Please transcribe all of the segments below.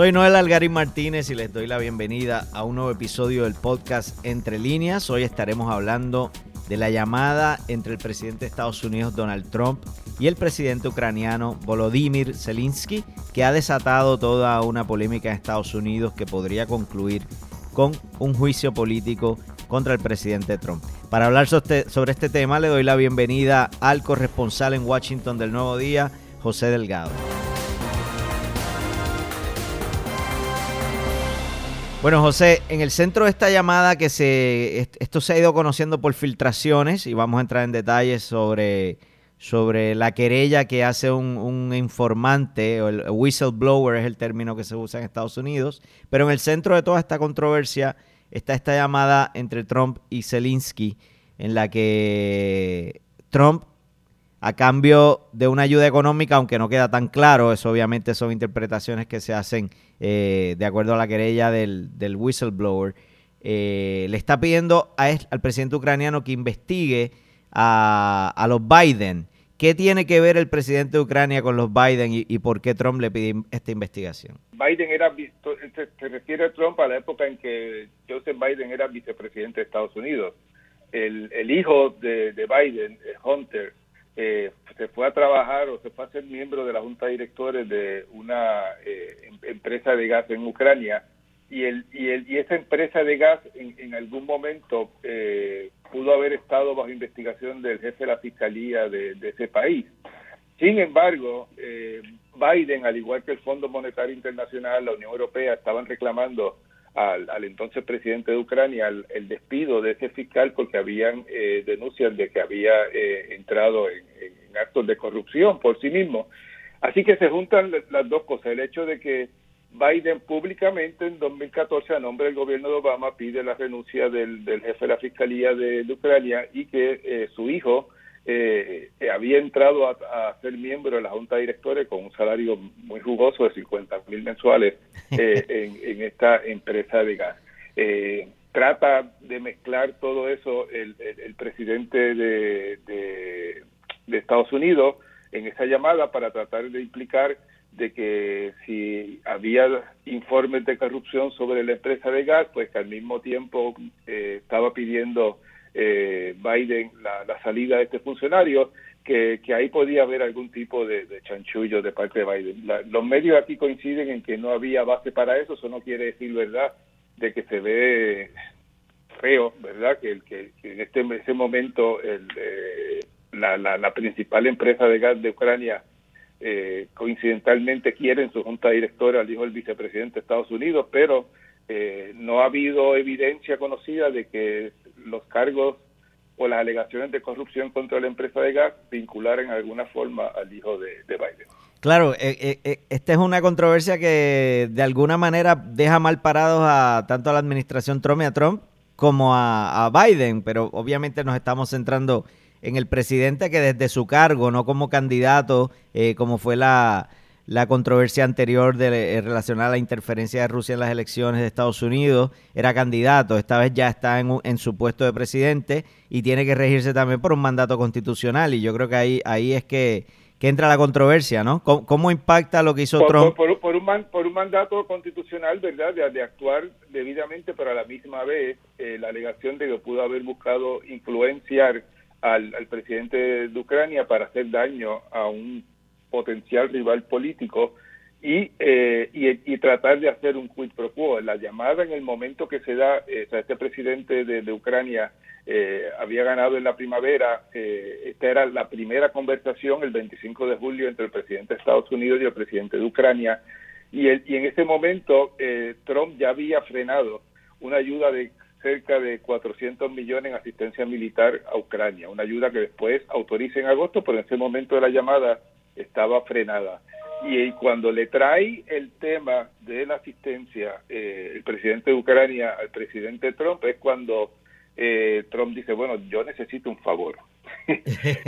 Soy Noel Algarín Martínez y les doy la bienvenida a un nuevo episodio del podcast Entre Líneas. Hoy estaremos hablando de la llamada entre el presidente de Estados Unidos Donald Trump y el presidente ucraniano Volodymyr Zelensky, que ha desatado toda una polémica en Estados Unidos que podría concluir con un juicio político contra el presidente Trump. Para hablar sobre este tema le doy la bienvenida al corresponsal en Washington del Nuevo Día, José Delgado. Bueno, José, en el centro de esta llamada que se esto se ha ido conociendo por filtraciones y vamos a entrar en detalles sobre, sobre la querella que hace un, informante o el whistleblower es el término que se usa en Estados Unidos, pero en el centro de toda esta controversia está esta llamada entre Trump y Zelensky en la que Trump a cambio de una ayuda económica, aunque no queda tan claro, eso obviamente son interpretaciones que se hacen eh, de acuerdo a la querella del, whistleblower, eh, le está pidiendo al presidente ucraniano que investigue a, a, los Biden. ¿Qué tiene que ver el presidente de Ucrania con los Biden y, por qué Trump le pide esta investigación? Biden era, se, refiere a Trump a la época en que Joseph Biden era vicepresidente de Estados Unidos. El, el hijo de Biden, Hunter, eh, se fue a trabajar o se fue a ser miembro de la junta de directores de una eh, em, empresa de gas en Ucrania y el y el y esa empresa de gas en, algún momento eh, pudo haber estado bajo investigación del jefe de la fiscalía de, ese país. Sin embargo, Biden, al igual que el Fondo Monetario Internacional, la Unión Europea, estaban reclamando al, entonces presidente de Ucrania el, despido de ese fiscal porque habían eh, denuncias de que había eh, entrado en, actos de corrupción por sí mismo. Así que se juntan las dos cosas, el hecho de que Biden públicamente en 2014 a nombre del gobierno de Obama pide la renuncia del, jefe de la Fiscalía de, Ucrania y que eh, su hijo eh, había entrado a, ser miembro de la Junta de Directores con un salario muy jugoso de 50 mil mensuales eh, en, esta empresa de gas. Eh, trata de mezclar todo eso el, presidente de, de, Estados Unidos en esa llamada para tratar de implicar de que si había informes de corrupción sobre la empresa de gas, pues que al mismo tiempo eh, estaba pidiendo eh, Biden la, salida de este funcionario, que, ahí podía haber algún tipo de, chanchullo de parte de Biden. los medios aquí coinciden en que no había base para eso, eso no quiere decir, ¿verdad?, de que se ve feo, ¿verdad?, que, el, que, en este ese momento el, eh, la, la, principal empresa de gas de Ucrania eh, coincidentalmente quiere en su junta directora al hijo del vicepresidente de Estados Unidos, pero eh, no ha habido evidencia conocida de que los cargos o las alegaciones de corrupción contra la empresa de gas vincularan de alguna forma al hijo de, Biden. Claro, eh, eh, esta es una controversia que de alguna manera deja mal parados a tanto a la administración Trump y a Trump como a, a Biden, pero obviamente nos estamos centrando en el presidente que desde su cargo, no como candidato, como fue la, la controversia anterior de, eh, relacionada a la interferencia de Rusia en las elecciones de Estados Unidos, era candidato, esta vez ya está en, en, su puesto de presidente y tiene que regirse también por un mandato constitucional y yo creo que ahí, ahí es que, entra la controversia, ¿no? ¿Cómo, impacta lo que hizo Trump? Por, un por un mandato constitucional, ¿verdad? De, actuar debidamente, pero a la misma vez eh, la alegación de que pudo haber buscado influenciar al, al presidente de Ucrania para hacer daño a un potencial rival político y, eh, y, tratar de hacer un quid pro quo. La llamada en el momento que se da, eh, este presidente de, Ucrania eh, había ganado en la primavera, esta era la primera conversación el 25 de julio entre el presidente de Estados Unidos y el presidente de Ucrania, y, el, y en ese momento Trump ya había frenado una ayuda de cerca de 400 millones en asistencia militar a Ucrania, una ayuda que después autoriza en agosto, pero en ese momento de la llamada estaba frenada. Y cuando le trae el tema de la asistencia eh, el presidente de Ucrania al presidente Trump es cuando eh, Trump dice, bueno, yo necesito un favor.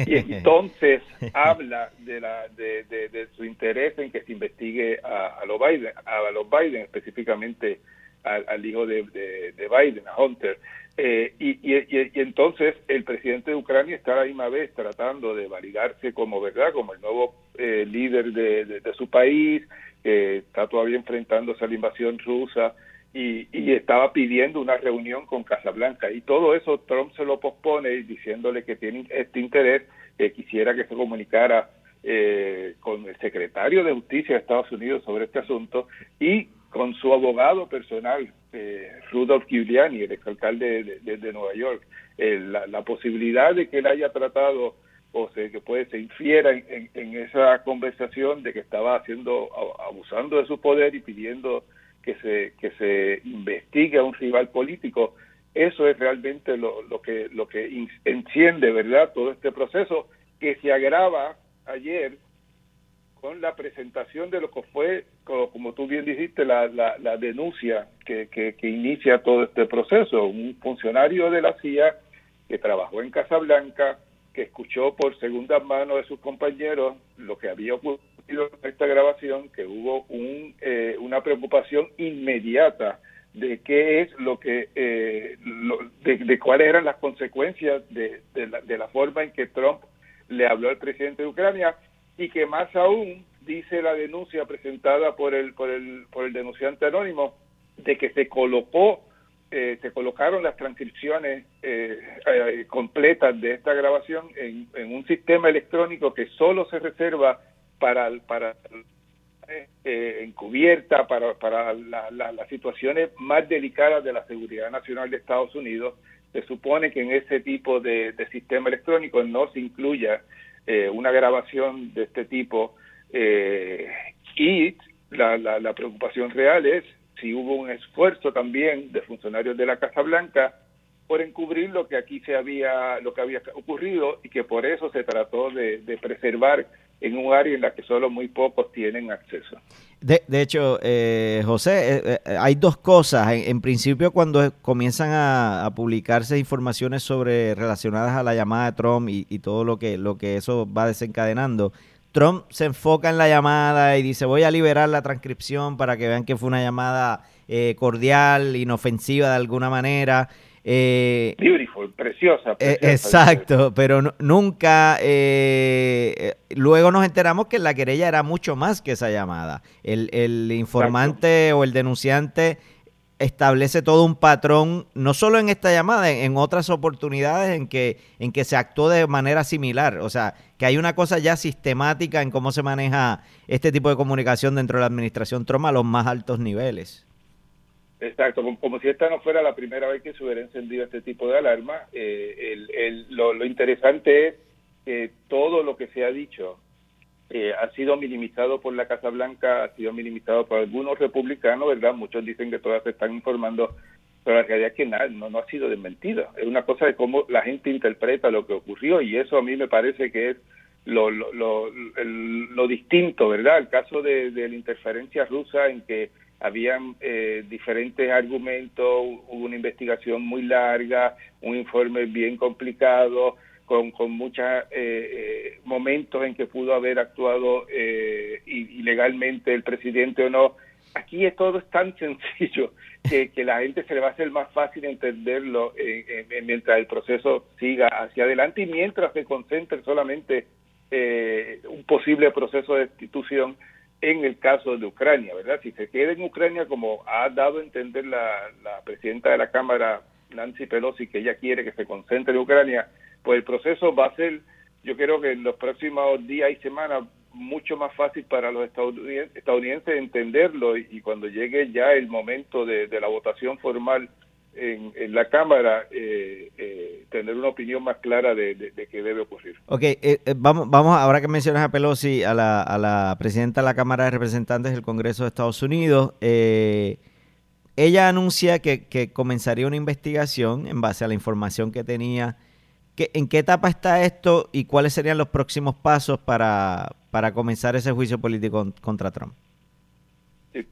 y entonces habla de, la, de, su interés en que se investigue a, los Biden, a los Biden específicamente al, hijo de, Biden, a Hunter. Eh, y, entonces el presidente de Ucrania está a la misma vez tratando de validarse como verdad, como el nuevo eh, líder de, su país, que está todavía enfrentándose a la invasión rusa y, estaba pidiendo una reunión con Casablanca. Y todo eso Trump se lo pospone diciéndole que tiene este interés, que quisiera que se comunicara eh, con el secretario de Justicia de Estados Unidos sobre este asunto y con su abogado personal, eh, Rudolph Giuliani, el exalcalde de, Nueva York. Eh, la, posibilidad de que él haya tratado o se, que puede se infiera en, esa conversación de que estaba haciendo abusando de su poder y pidiendo que se que se investigue a un rival político eso es realmente lo, lo que lo que enciende verdad todo este proceso que se agrava ayer con la presentación de lo que fue, como, tú bien dijiste, la, la, denuncia que, que, inicia todo este proceso. Un funcionario de la CIA que trabajó en Casablanca, que escuchó por segunda mano de sus compañeros lo que había ocurrido en esta grabación, que hubo un, eh, una preocupación inmediata de qué es lo que, eh, de, de, cuáles eran las consecuencias de, de, la, de la forma en que Trump le habló al presidente de Ucrania y que más aún dice la denuncia presentada por el por el por el denunciante anónimo de que se colocó eh, se colocaron las transcripciones eh, eh, completas de esta grabación en, en, un sistema electrónico que solo se reserva para para encubierta para, para las situaciones más delicadas de la seguridad nacional de Estados Unidos. Se supone que en ese tipo de, sistema electrónico no se incluya eh, una grabación de este tipo eh, y la, la, preocupación real es si hubo un esfuerzo también de funcionarios de la Casa Blanca por encubrir lo que aquí se había lo que había ocurrido y que por eso se trató de, de preservar en un área en la que solo muy pocos tienen acceso. De, hecho, eh, José, eh, eh, hay dos cosas. En, principio, cuando comienzan a, publicarse informaciones sobre relacionadas a la llamada de Trump y, todo lo que, lo que eso va desencadenando, Trump se enfoca en la llamada y dice voy a liberar la transcripción para que vean que fue una llamada cordial, inofensiva de alguna manera. Eh, Beautiful, preciosa. Eh, exacto, pero nunca. Eh, luego nos enteramos que la querella era mucho más que esa llamada. El, informante o el denunciante establece todo un patrón, no solo en esta llamada, en, otras oportunidades en que, en que se actuó de manera similar. O sea, que hay una cosa ya sistemática en cómo se maneja este tipo de comunicación dentro de la administración Trump a los más altos niveles. Exacto, como, si esta no fuera la primera vez que se hubiera encendido este tipo de alarma. Eh, el, lo, interesante es que todo lo que se ha dicho eh, ha sido minimizado por la Casa Blanca, ha sido minimizado por algunos republicanos, ¿verdad? Muchos dicen que todas se están informando, pero la realidad es que nada, no, no ha sido desmentido. Es una cosa de cómo la gente interpreta lo que ocurrió y eso a mí me parece que es lo, lo, lo, lo distinto, ¿verdad? El caso de la interferencia rusa en que habían eh, diferentes argumentos, hubo una investigación muy larga, un informe bien complicado, con, con muchos eh, eh, momentos en que pudo haber actuado ilegalmente el presidente o no. Aquí es todo es tan sencillo que, que la gente se le va a hacer más fácil entenderlo mientras el proceso siga hacia adelante y mientras se concentre solamente un posible proceso de destitución en el caso de Ucrania, ¿verdad? Si se queda en Ucrania, como ha dado a entender la, presidenta de la Cámara, Nancy Pelosi, que ella quiere que se concentre en Ucrania, pues el proceso va a ser, yo creo que en los próximos días y semanas, mucho más fácil para los estadounidenses, entenderlo y, cuando llegue ya el momento de la votación formal en, la Cámara eh, eh, tener una opinión más clara de, de, qué debe ocurrir. Ok, eh, vamos, vamos, ahora que mencionas a Pelosi, a la, a la presidenta de la Cámara de Representantes del Congreso de Estados Unidos, ella anuncia que, que, comenzaría una investigación en base a la información que tenía. Que, ¿En qué etapa está esto y cuáles serían los próximos pasos para, para comenzar ese juicio político contra Trump?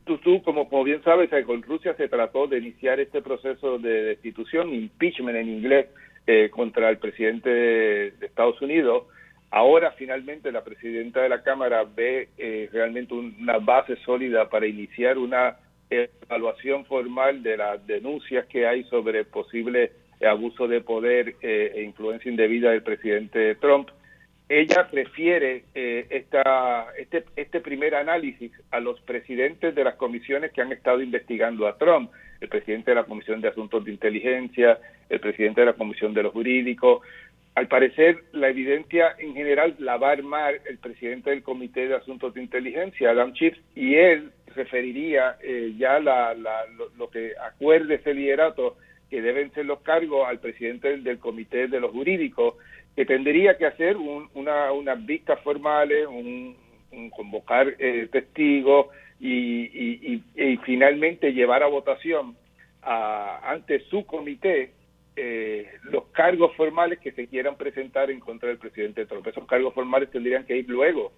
Tú, tú como, como bien sabes, eh, con Rusia se trató de iniciar este proceso de destitución, impeachment en inglés, eh, contra el presidente de, Estados Unidos. Ahora finalmente la presidenta de la Cámara ve eh, realmente una base sólida para iniciar una evaluación formal de las denuncias que hay sobre posible abuso de poder eh, e influencia indebida del presidente Trump. Ella refiere eh, esta, este, este primer análisis a los presidentes de las comisiones que han estado investigando a Trump, el presidente de la Comisión de Asuntos de Inteligencia, el presidente de la Comisión de los Jurídicos. Al parecer, la evidencia en general la va a armar el presidente del Comité de Asuntos de Inteligencia, Adam Schiff, y él referiría eh, ya la, lo, lo, que acuerde ese liderato que deben ser los cargos al presidente del, comité de los jurídicos, que tendría que hacer una, unas vistas formales, un, convocar eh, testigos y, y, finalmente llevar a votación ante su comité eh, los cargos formales que se quieran presentar en contra del presidente Trump. Esos cargos formales tendrían que ir luego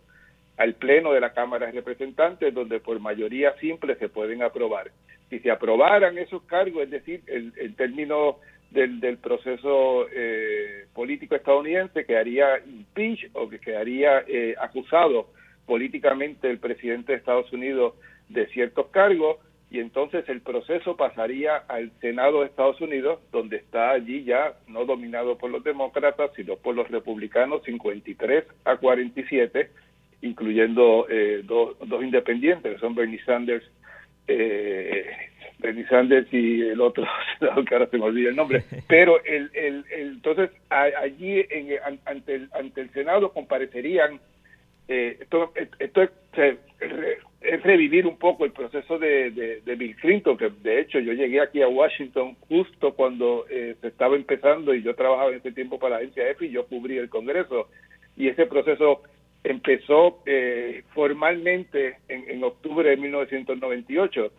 al Pleno de la Cámara de Representantes, donde por mayoría simple se pueden aprobar. Si se aprobaran esos cargos, es decir, el, el término del, del proceso eh, político estadounidense, quedaría impeach o que quedaría eh, acusado políticamente el presidente de Estados Unidos de ciertos cargos, y entonces el proceso pasaría al Senado de Estados Unidos, donde está allí ya no dominado por los demócratas, sino por los republicanos 53 a 47, incluyendo eh, dos, dos independientes, que son Bernie Sanders, eh, Bernie Sanders y el otro, que ahora se me olvida el nombre, pero el, el, entonces allí en, ante, el, ante el Senado comparecerían, eh, esto, esto es, es, revivir un poco el proceso de, de, Bill Clinton, que de hecho yo llegué aquí a Washington justo cuando eh, se estaba empezando y yo trabajaba en ese tiempo para la agencia EFI y yo cubrí el Congreso. Y ese proceso empezó eh, formalmente en, en, octubre de 1998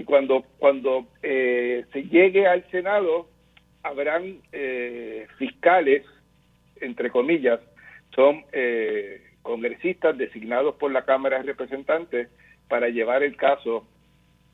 y cuando cuando eh, se llegue al Senado habrán eh, fiscales entre comillas son congresistas designados por la Cámara de Representantes para llevar el caso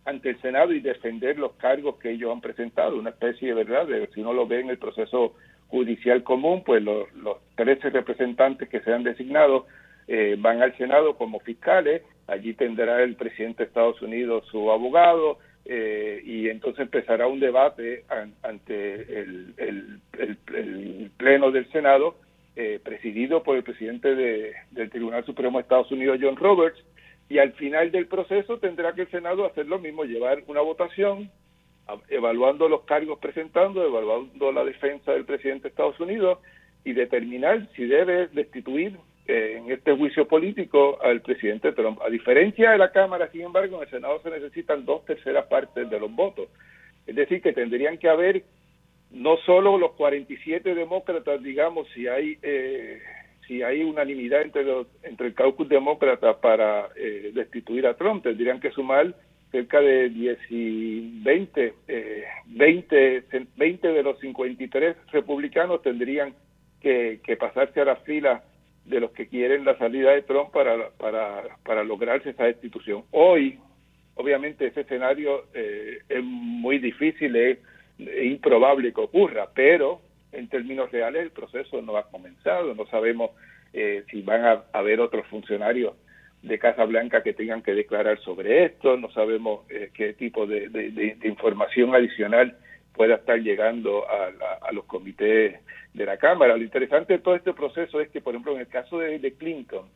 ante el Senado y defender los cargos que ellos han presentado, una especie de verdad, de, si uno lo ve en el proceso judicial común, pues los, los 13 representantes que sean designados eh, van al Senado como fiscales, allí tendrá el presidente de Estados Unidos su abogado eh, y entonces empezará un debate ante el, Pleno del Senado, eh, presidido por el presidente de, del Tribunal Supremo de Estados Unidos, John Roberts, y al final del proceso tendrá que el Senado hacer lo mismo, llevar una votación evaluando los cargos presentando, evaluando la defensa del presidente de Estados Unidos y determinar si debe destituir en este juicio político al presidente Trump. A diferencia de la Cámara, sin embargo, en el Senado se necesitan dos terceras partes de los votos. Es decir, que tendrían que haber no solo los 47 demócratas, digamos, si hay eh, si hay unanimidad entre los, entre el caucus demócrata para eh, destituir a Trump, tendrían que sumar cerca de 10 y 20, 20, 20 de los 53 republicanos tendrían que, que pasarse a la fila de los que quieren la salida de Trump para, para, para lograrse esa destitución. Hoy, obviamente, ese escenario eh, es muy difícil, es, improbable que ocurra, pero en términos reales el proceso no ha comenzado, no sabemos eh, si van a haber otros funcionarios de Casa Blanca que tengan que declarar sobre esto, no sabemos eh, qué tipo de, de, información adicional pueda estar llegando a, a los comités de la Cámara. Lo interesante de todo este proceso es que, por ejemplo, en el caso de, Clinton,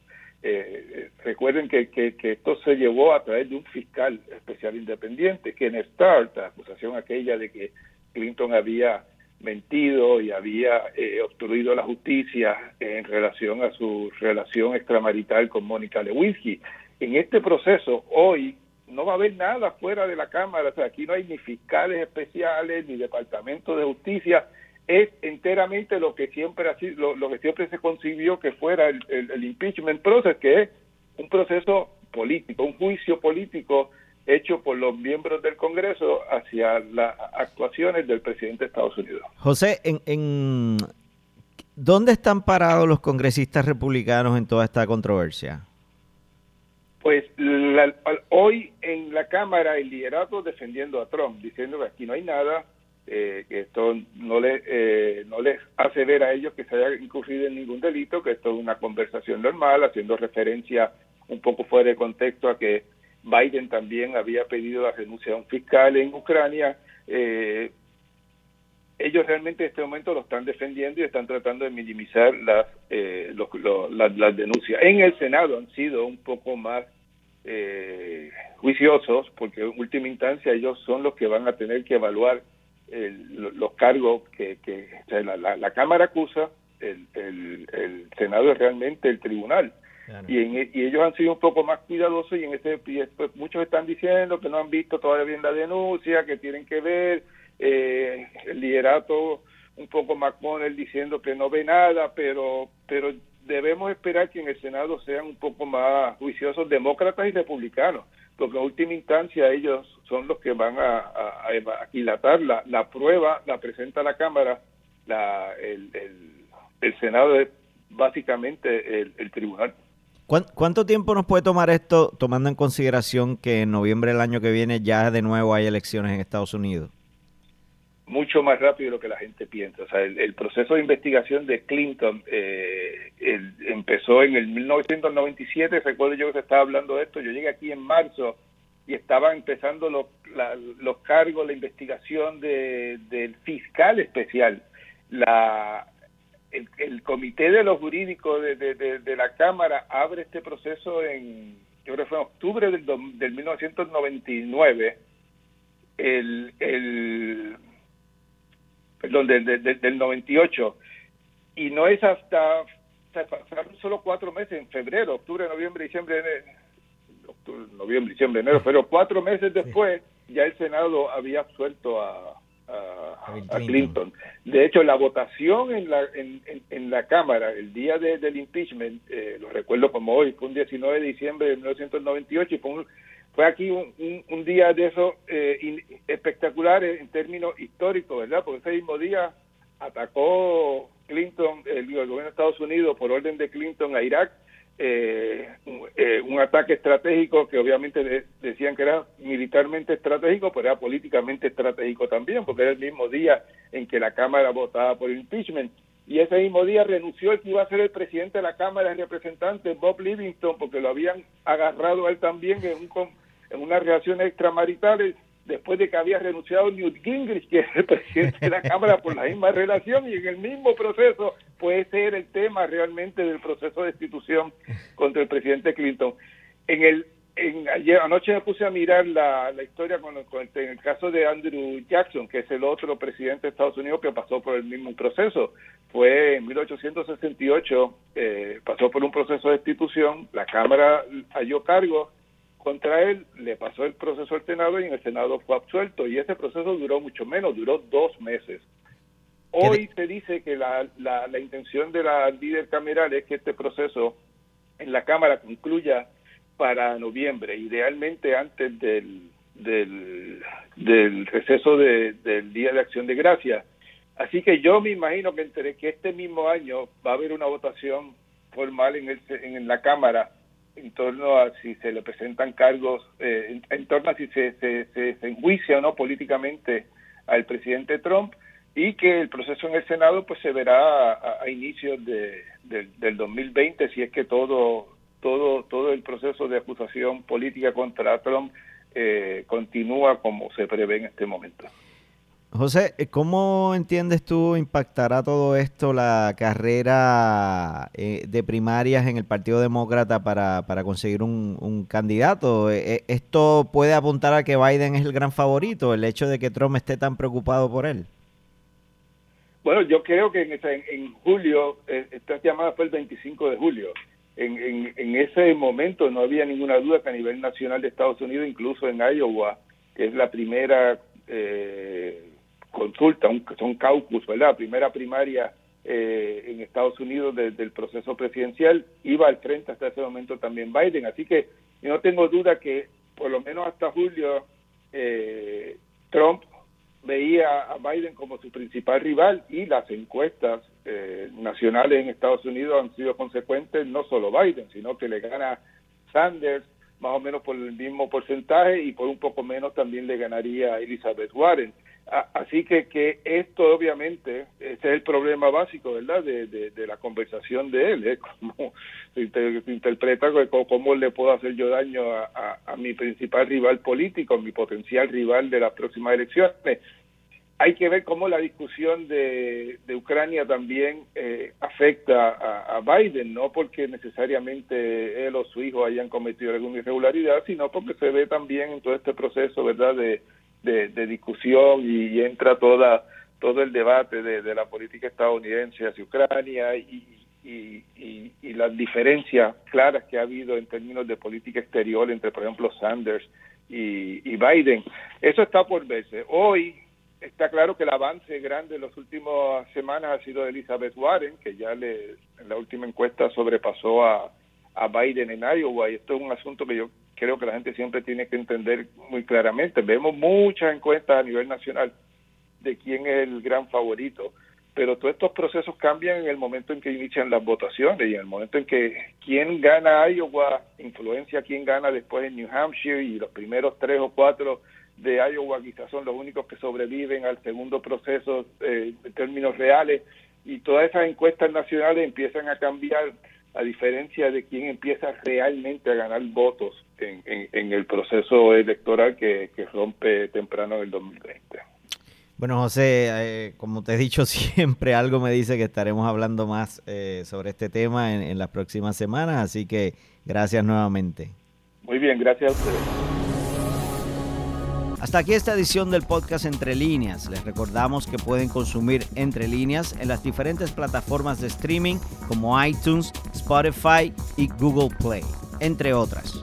eh, eh, recuerden que, que, esto se llevó a través de un fiscal especial independiente, que en Start, la acusación aquella de que Clinton había mentido y había eh, obstruido la justicia en relación a su relación extramarital con Mónica Lewinsky. En este proceso, hoy, no va a haber nada fuera de la Cámara, o sea, aquí no hay ni fiscales especiales, ni departamento de justicia, es enteramente lo que siempre lo, que siempre se concibió que fuera el, el, impeachment process que es un proceso político un juicio político hecho por los miembros del Congreso hacia las actuaciones del presidente de Estados Unidos. José en, en dónde están parados los congresistas republicanos en toda esta controversia pues hoy en la Cámara el liderato defendiendo a Trump diciendo que aquí no hay nada eh, que esto no, le, eh, no les hace ver a ellos que se haya incurrido en ningún delito, que esto es una conversación normal, haciendo referencia un poco fuera de contexto a que Biden también había pedido la renuncia a un fiscal en Ucrania. Eh, ellos realmente en este momento lo están defendiendo y están tratando de minimizar las, eh, las, denuncias. En el Senado han sido un poco más eh, juiciosos porque en última instancia ellos son los que van a tener que evaluar los cargos que, la, Cámara acusa, el, el, Senado es realmente el tribunal. Y, y, ellos han sido un poco más cuidadosos y en este pues, muchos están diciendo que no han visto todavía bien la denuncia, que tienen que ver eh, el liderato un poco McConnell diciendo que no ve nada, pero pero debemos esperar que en el Senado sean un poco más juiciosos demócratas y republicanos, porque en última instancia ellos son los que van a, a, aquilatar la, la, prueba, la presenta la Cámara, la, el, el, Senado es básicamente el, el tribunal. ¿Cuánto tiempo nos puede tomar esto, tomando en consideración que en noviembre del año que viene ya de nuevo hay elecciones en Estados Unidos? Mucho más rápido de lo que la gente piensa. O sea, el, proceso de investigación de Clinton eh, empezó en el 1997, recuerdo yo que se estaba hablando de esto, yo llegué aquí en marzo y estaba empezando los, los cargos, la investigación de, del fiscal especial. La, el, comité de los jurídicos de, de, la Cámara abre este proceso en, yo creo que fue en octubre del, del 1999. El, el perdón, del, del, del 98. Y no es hasta, pasaron solo cuatro meses, en febrero, octubre, noviembre, diciembre, enero, noviembre, diciembre, enero, pero cuatro meses después ya el Senado había absuelto a, a, Clinton. De hecho, la votación en la, en, en, la Cámara el día del impeachment, eh, lo recuerdo como hoy, fue un 19 de diciembre de 1998 y fue un, fue aquí un, un, día de eso eh, espectacular en términos históricos, ¿verdad? Porque ese mismo día atacó Clinton, el, gobierno de Estados Unidos, por orden de Clinton a Irak, eh, eh, un ataque estratégico que obviamente decían que era militarmente estratégico, pero era políticamente estratégico también, porque era el mismo día en que la Cámara votaba por impeachment. Y ese mismo día renunció el que iba a ser el presidente de la Cámara de Representantes, Bob Livingston, porque lo habían agarrado a él también en un en unas relaciones extramaritales después de que había renunciado Newt Gingrich, que es el presidente de la Cámara, por la misma relación y en el mismo proceso puede ser el tema realmente del proceso de destitución contra el presidente Clinton. En el en, ayer anoche me puse a mirar la, la historia con, con en el caso de Andrew Jackson, que es el otro presidente de Estados Unidos que pasó por el mismo proceso. Fue en 1868, eh, pasó por un proceso de destitución, la Cámara halló cargo contra él, le pasó el proceso al Senado y en el Senado fue absuelto y ese proceso duró mucho menos, duró dos meses. Hoy se dice que la, la, la intención de la líder cameral es que este proceso en la Cámara concluya para noviembre, idealmente antes del, del, del receso del Día de Acción de Gracia. Así que yo me imagino que entre que este mismo año va a haber una votación formal en, el, en la Cámara en torno a si se le presentan cargos, eh, en, torno a si se, se, se, enjuicia o no políticamente al presidente Trump y que el proceso en el Senado pues se verá a, inicios de, del 2020 si es que todo todo todo el proceso de acusación política contra Trump eh, continúa como se prevé en este momento. José, eh, ¿cómo entiendes tú impactará todo esto la carrera eh, de primarias en el Partido Demócrata para, para conseguir un, candidato? Eh, ¿Esto puede apuntar a que Biden es el gran favorito, el hecho de que Trump esté tan preocupado por él? Bueno, yo creo que en, julio, esta llamada fue el 25 de julio, en, en, en ese momento no había ninguna duda que a nivel nacional de Estados Unidos, incluso en Iowa, que es la primera... Eh, consulta, un, son caucus, ¿verdad? Primera primaria eh, en Estados Unidos del proceso presidencial, iba al frente hasta ese momento también Biden, así que yo no tengo duda que por lo menos hasta julio eh, Trump veía a Biden como su principal rival y las encuestas eh, nacionales en Estados Unidos han sido consecuentes, no solo Biden, sino que le gana Sanders más o menos por el mismo porcentaje y por un poco menos también le ganaría Elizabeth Warren. Así que, que esto obviamente, ese es el problema básico, ¿verdad? De, de, la conversación de él, ¿eh? Cómo se, interpreta, cómo, le puedo hacer yo daño a, a, mi principal rival político, mi potencial rival de las próximas elecciones. Hay que ver cómo la discusión de, de Ucrania también eh, afecta a, a, Biden, no porque necesariamente él o su hijo hayan cometido alguna irregularidad, sino porque se ve también en todo este proceso, ¿verdad?, de de, discusión y, entra toda todo el debate de, la política estadounidense hacia Ucrania y, las diferencias claras que ha habido en términos de política exterior entre, por ejemplo, Sanders y, Biden. Eso está por verse. Hoy está claro que el avance grande en las últimas semanas ha sido de Elizabeth Warren, que ya le, en la última encuesta sobrepasó a, a Biden en Iowa, y esto es un asunto que yo creo que la gente siempre tiene que entender muy claramente. Vemos muchas encuestas a nivel nacional de quién es el gran favorito, pero todos estos procesos cambian en el momento en que inician las votaciones y en el momento en que quién gana Iowa influencia quién gana después en New Hampshire y los primeros tres o cuatro de Iowa quizás son los únicos que sobreviven al segundo proceso eh, en términos reales y todas esas encuestas nacionales empiezan a cambiar a diferencia de quién empieza realmente a ganar votos en, el proceso electoral que, rompe temprano en el 2020. Bueno, José, eh, como te he dicho siempre, algo me dice que estaremos hablando más eh, sobre este tema en, en las próximas semanas, así que gracias nuevamente. Muy bien, gracias a ustedes. Hasta aquí esta edición del podcast Entre Líneas. Les recordamos que pueden consumir Entre Líneas en las diferentes plataformas de streaming como iTunes, Spotify y Google Play, entre otras.